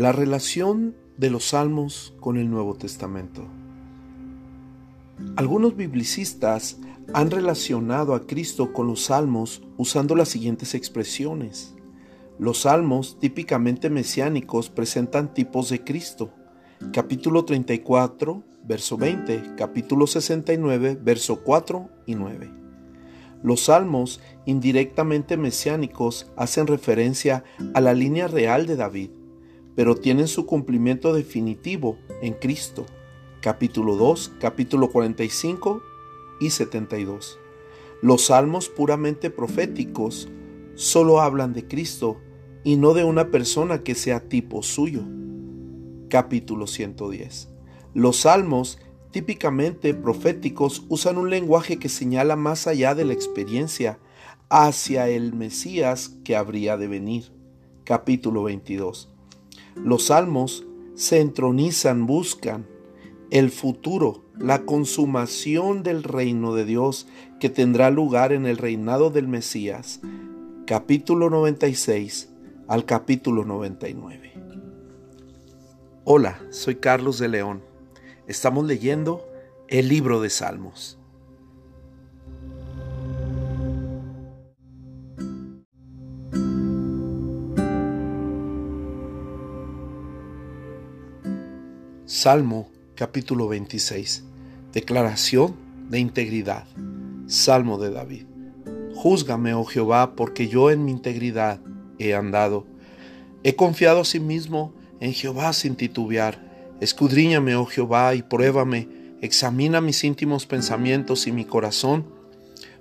La relación de los salmos con el Nuevo Testamento. Algunos biblicistas han relacionado a Cristo con los salmos usando las siguientes expresiones. Los salmos típicamente mesiánicos presentan tipos de Cristo. Capítulo 34, verso 20, capítulo 69, verso 4 y 9. Los salmos indirectamente mesiánicos hacen referencia a la línea real de David, pero tienen su cumplimiento definitivo en Cristo. Capítulo 2, capítulo 45 y 72. Los salmos puramente proféticos solo hablan de Cristo y no de una persona que sea tipo suyo. Capítulo 110. Los salmos típicamente proféticos usan un lenguaje que señala más allá de la experiencia hacia el Mesías que habría de venir. Capítulo 22. Los salmos se entronizan, buscan el futuro, la consumación del reino de Dios que tendrá lugar en el reinado del Mesías. Capítulo 96 al capítulo 99. Hola, soy Carlos de León. Estamos leyendo el libro de Salmos. Salmo capítulo 26. Declaración de integridad. Salmo de David. Júzgame, oh Jehová, porque yo en mi integridad he andado. He confiado a sí mismo en Jehová sin titubear Escudriñame, oh Jehová, y pruébame, examina mis íntimos pensamientos y mi corazón,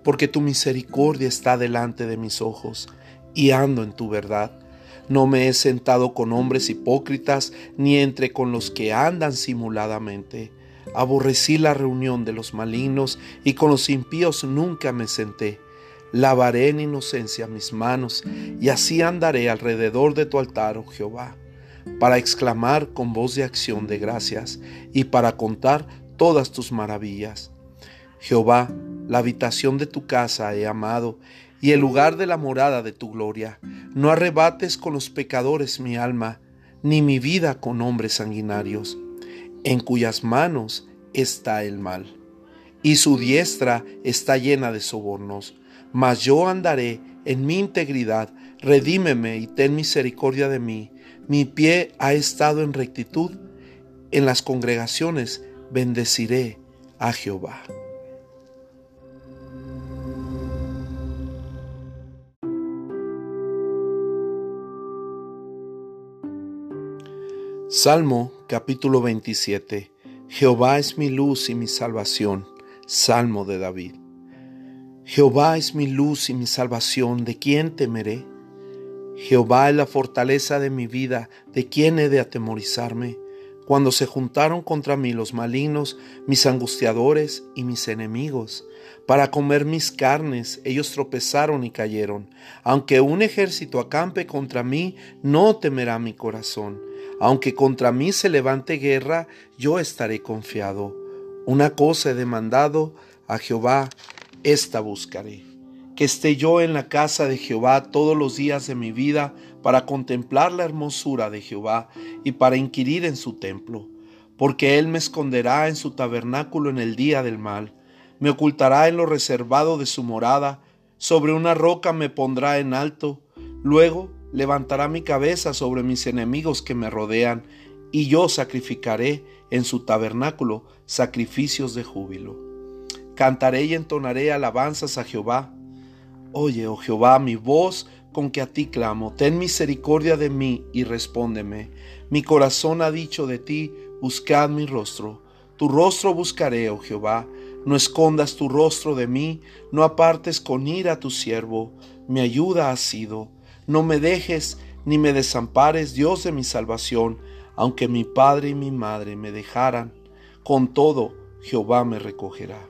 porque tu misericordia está delante de mis ojos, y ando en tu verdad. No me he sentado con hombres hipócritas, ni entre con los que andan simuladamente. Aborrecí la reunión de los malignos, y con los impíos nunca me senté. Lavaré en inocencia mis manos, y así andaré alrededor de tu altar, oh Jehová para exclamar con voz de acción de gracias y para contar todas tus maravillas. Jehová, la habitación de tu casa he amado y el lugar de la morada de tu gloria. No arrebates con los pecadores mi alma, ni mi vida con hombres sanguinarios, en cuyas manos está el mal, y su diestra está llena de sobornos. Mas yo andaré en mi integridad, redímeme y ten misericordia de mí mi pie ha estado en rectitud, en las congregaciones bendeciré a Jehová. Salmo capítulo 27 Jehová es mi luz y mi salvación. Salmo de David. Jehová es mi luz y mi salvación, ¿de quién temeré? Jehová es la fortaleza de mi vida, ¿de quién he de atemorizarme? Cuando se juntaron contra mí los malignos, mis angustiadores y mis enemigos, para comer mis carnes, ellos tropezaron y cayeron. Aunque un ejército acampe contra mí, no temerá mi corazón. Aunque contra mí se levante guerra, yo estaré confiado. Una cosa he demandado a Jehová, esta buscaré. Que esté yo en la casa de Jehová todos los días de mi vida para contemplar la hermosura de Jehová y para inquirir en su templo, porque Él me esconderá en su tabernáculo en el día del mal, me ocultará en lo reservado de su morada, sobre una roca me pondrá en alto, luego levantará mi cabeza sobre mis enemigos que me rodean, y yo sacrificaré en su tabernáculo sacrificios de júbilo. Cantaré y entonaré alabanzas a Jehová, Oye, oh Jehová, mi voz con que a ti clamo, ten misericordia de mí y respóndeme. Mi corazón ha dicho de ti, buscad mi rostro. Tu rostro buscaré, oh Jehová. No escondas tu rostro de mí, no apartes con ira a tu siervo. Mi ayuda ha sido. No me dejes ni me desampares, Dios de mi salvación, aunque mi padre y mi madre me dejaran. Con todo, Jehová me recogerá.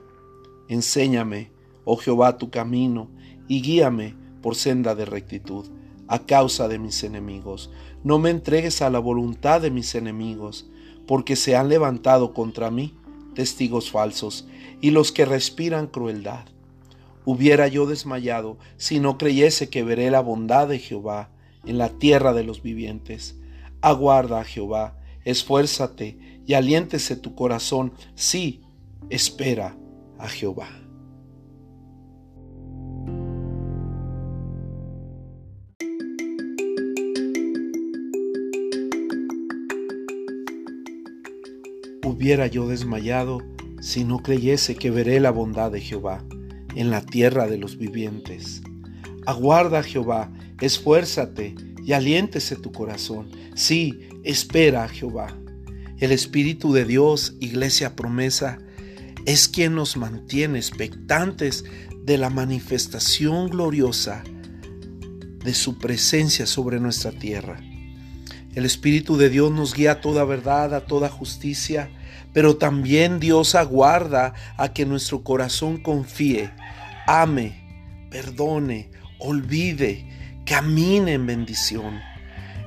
Enséñame, oh Jehová, tu camino y guíame por senda de rectitud, a causa de mis enemigos. No me entregues a la voluntad de mis enemigos, porque se han levantado contra mí testigos falsos y los que respiran crueldad. Hubiera yo desmayado si no creyese que veré la bondad de Jehová en la tierra de los vivientes. Aguarda a Jehová, esfuérzate y aliéntese tu corazón. Sí, espera a Jehová. Hubiera yo desmayado si no creyese que veré la bondad de Jehová en la tierra de los vivientes. Aguarda Jehová, esfuérzate y aliéntese tu corazón. Sí, espera Jehová. El Espíritu de Dios, iglesia promesa, es quien nos mantiene expectantes de la manifestación gloriosa de su presencia sobre nuestra tierra. El Espíritu de Dios nos guía a toda verdad, a toda justicia, pero también Dios aguarda a que nuestro corazón confíe, ame, perdone, olvide, camine en bendición.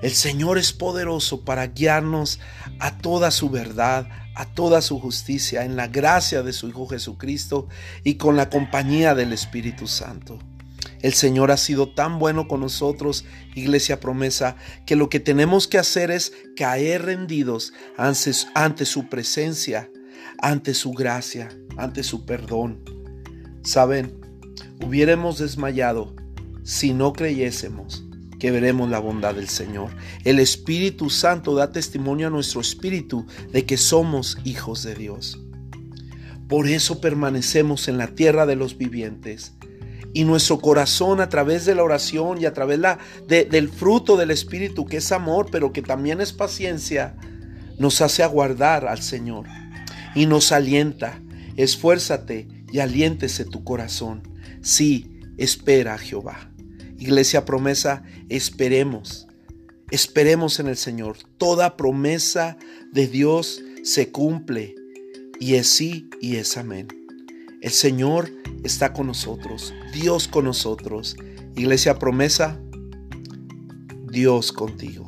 El Señor es poderoso para guiarnos a toda su verdad, a toda su justicia, en la gracia de su Hijo Jesucristo y con la compañía del Espíritu Santo. El Señor ha sido tan bueno con nosotros, iglesia promesa, que lo que tenemos que hacer es caer rendidos ante, su presencia, ante su gracia, ante su perdón. Saben, hubiéramos desmayado si no creyésemos que veremos la bondad del Señor. El Espíritu Santo da testimonio a nuestro espíritu de que somos hijos de Dios. Por eso permanecemos en la tierra de los vivientes y nuestro corazón a través de la oración y a través la, del fruto del Espíritu, que es amor, pero que también es paciencia, nos hace aguardar al Señor y nos alienta. Esfuérzate y aliéntese tu corazón. Sí, espera a Jehová. Iglesia promesa, esperemos. Esperemos en el Señor. Toda promesa de Dios se cumple. Y es sí y es amén. El Señor está con nosotros, Dios con nosotros. Iglesia promesa, Dios contigo.